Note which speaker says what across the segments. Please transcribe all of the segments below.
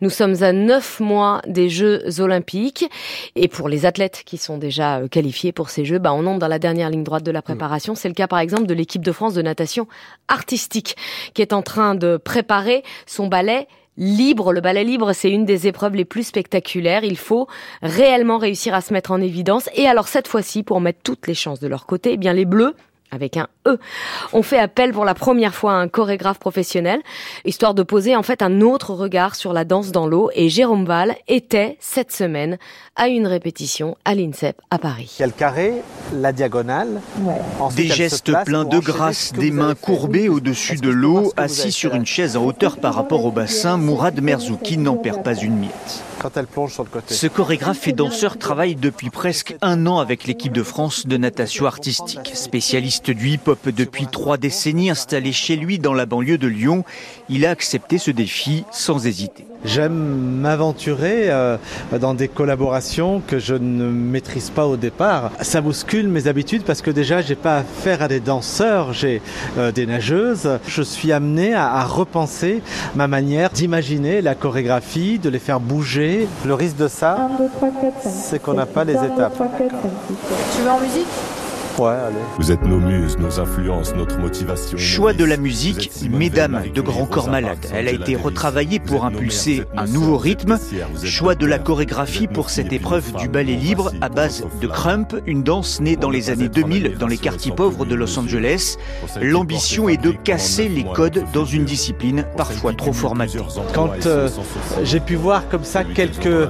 Speaker 1: Nous sommes à neuf mois des Jeux Olympiques et pour les athlètes qui sont déjà euh, qualifiés pour ces Jeux, bah on entre dans la dernière ligne droite de la préparation. C'est le cas par exemple de l'équipe de France de natation artistique qui est en train de préparer son ballet libre. Le ballet libre, c'est une des épreuves les plus spectaculaires. Il faut réellement réussir à se mettre en évidence. Et alors cette fois-ci, pour mettre toutes les chances de leur côté, eh bien les Bleus avec un E. On fait appel pour la première fois à un chorégraphe professionnel, histoire de poser en fait un autre regard sur la danse dans l'eau. Et Jérôme Val était cette semaine à une répétition à l'INSEP à Paris.
Speaker 2: Le carré, la diagonale.
Speaker 3: Des gestes pleins de grâce, des mains courbées au-dessus de l'eau, assis sur une chaise en hauteur par rapport au bassin, Mourad Merzouki n'en perd pas une miette
Speaker 2: quand elle plonge sur le côté.
Speaker 3: Ce chorégraphe et danseur travaille depuis presque un an avec l'équipe de France de natation artistique. Spécialiste du hip-hop depuis trois décennies, installé chez lui dans la banlieue de Lyon, il a accepté ce défi sans hésiter.
Speaker 2: J'aime m'aventurer euh, dans des collaborations que je ne maîtrise pas au départ. Ça bouscule mes habitudes parce que déjà j'ai pas affaire à des danseurs, j'ai euh, des nageuses. Je suis amené à, à repenser ma manière d'imaginer la chorégraphie, de les faire bouger. Le risque de ça, c'est qu'on n'a pas les étapes.
Speaker 4: Tu veux en musique?
Speaker 5: Vous êtes nos muses, nos influences, notre motivation.
Speaker 3: Choix de la musique, Mesdames de Grand Corps Malade. Elle a été retravaillée pour impulser un nouveau rythme. Choix de la chorégraphie pour cette épreuve du ballet libre à base de crump, une danse née dans les années 2000 dans les quartiers pauvres de Los Angeles. L'ambition est de casser les codes dans une discipline parfois trop formatée.
Speaker 2: Quand euh, j'ai pu voir comme ça quelques euh,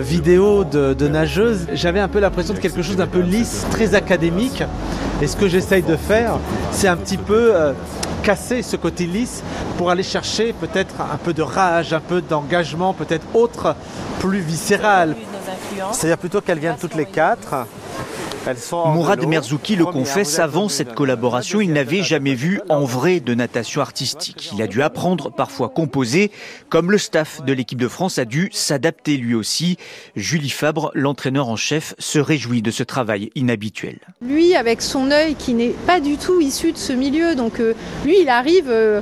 Speaker 2: vidéos de, de nageuses, j'avais un peu l'impression de quelque chose d'un peu lisse, très académique. Et ce que j'essaye de faire, c'est un petit peu euh, casser ce côté lisse pour aller chercher peut-être un peu de rage, un peu d'engagement, peut-être autre, plus viscéral. C'est-à-dire plutôt qu'elles viennent toutes les quatre
Speaker 3: Mourad Merzouki le confesse, avant cette collaboration, il n'avait jamais vu en vrai de natation artistique. Il a dû apprendre, parfois composer, comme le staff de l'équipe de France a dû s'adapter lui aussi. Julie Fabre, l'entraîneur en chef, se réjouit de ce travail inhabituel.
Speaker 4: Lui, avec son œil qui n'est pas du tout issu de ce milieu, donc euh, lui, il arrive... Euh,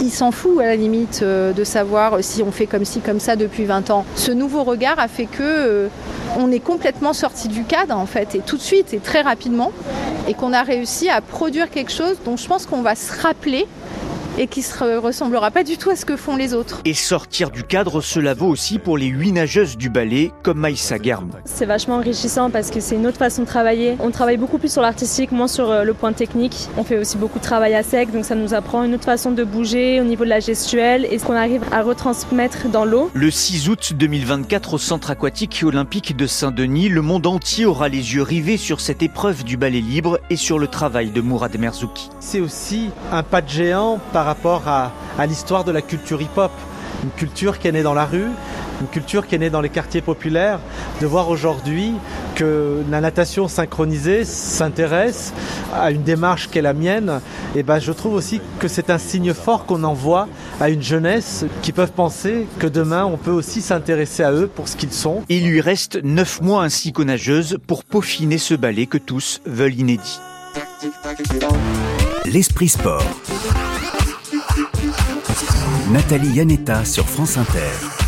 Speaker 4: il s'en fout à la limite euh, de savoir si on fait comme ci, comme ça depuis 20 ans. Ce nouveau regard a fait que on est complètement sorti du cadre en fait, et tout de suite et très rapidement, et qu'on a réussi à produire quelque chose dont je pense qu'on va se rappeler et qui ne ressemblera pas du tout à ce que font les autres.
Speaker 3: Et sortir du cadre, cela vaut aussi pour les huit nageuses du ballet, comme Maïssa Garm.
Speaker 6: C'est vachement enrichissant parce que c'est une autre façon de travailler. On travaille beaucoup plus sur l'artistique, moins sur euh, le point technique. On fait aussi beaucoup de travail à sec, donc ça nous apprend une autre façon de bouger au niveau de la gestuelle et ce qu'on arrive à retransmettre dans l'eau.
Speaker 3: Le 6 août 2024 au Centre aquatique olympique de Saint-Denis, le monde entier aura les yeux rivés sur cette épreuve du ballet libre et sur le travail de Mourad Merzouki.
Speaker 2: C'est aussi un pas de géant par par rapport à, à l'histoire de la culture hip-hop. Une culture qui est née dans la rue, une culture qui est née dans les quartiers populaires, de voir aujourd'hui que la natation synchronisée s'intéresse à une démarche qui est la mienne, et ben je trouve aussi que c'est un signe fort qu'on envoie à une jeunesse qui peuvent penser que demain on peut aussi s'intéresser à eux pour ce qu'ils sont.
Speaker 3: Il lui reste neuf mois ainsi qu'aux nageuses pour peaufiner ce ballet que tous veulent inédit.
Speaker 7: L'esprit sport. Nathalie Yanetta sur France Inter.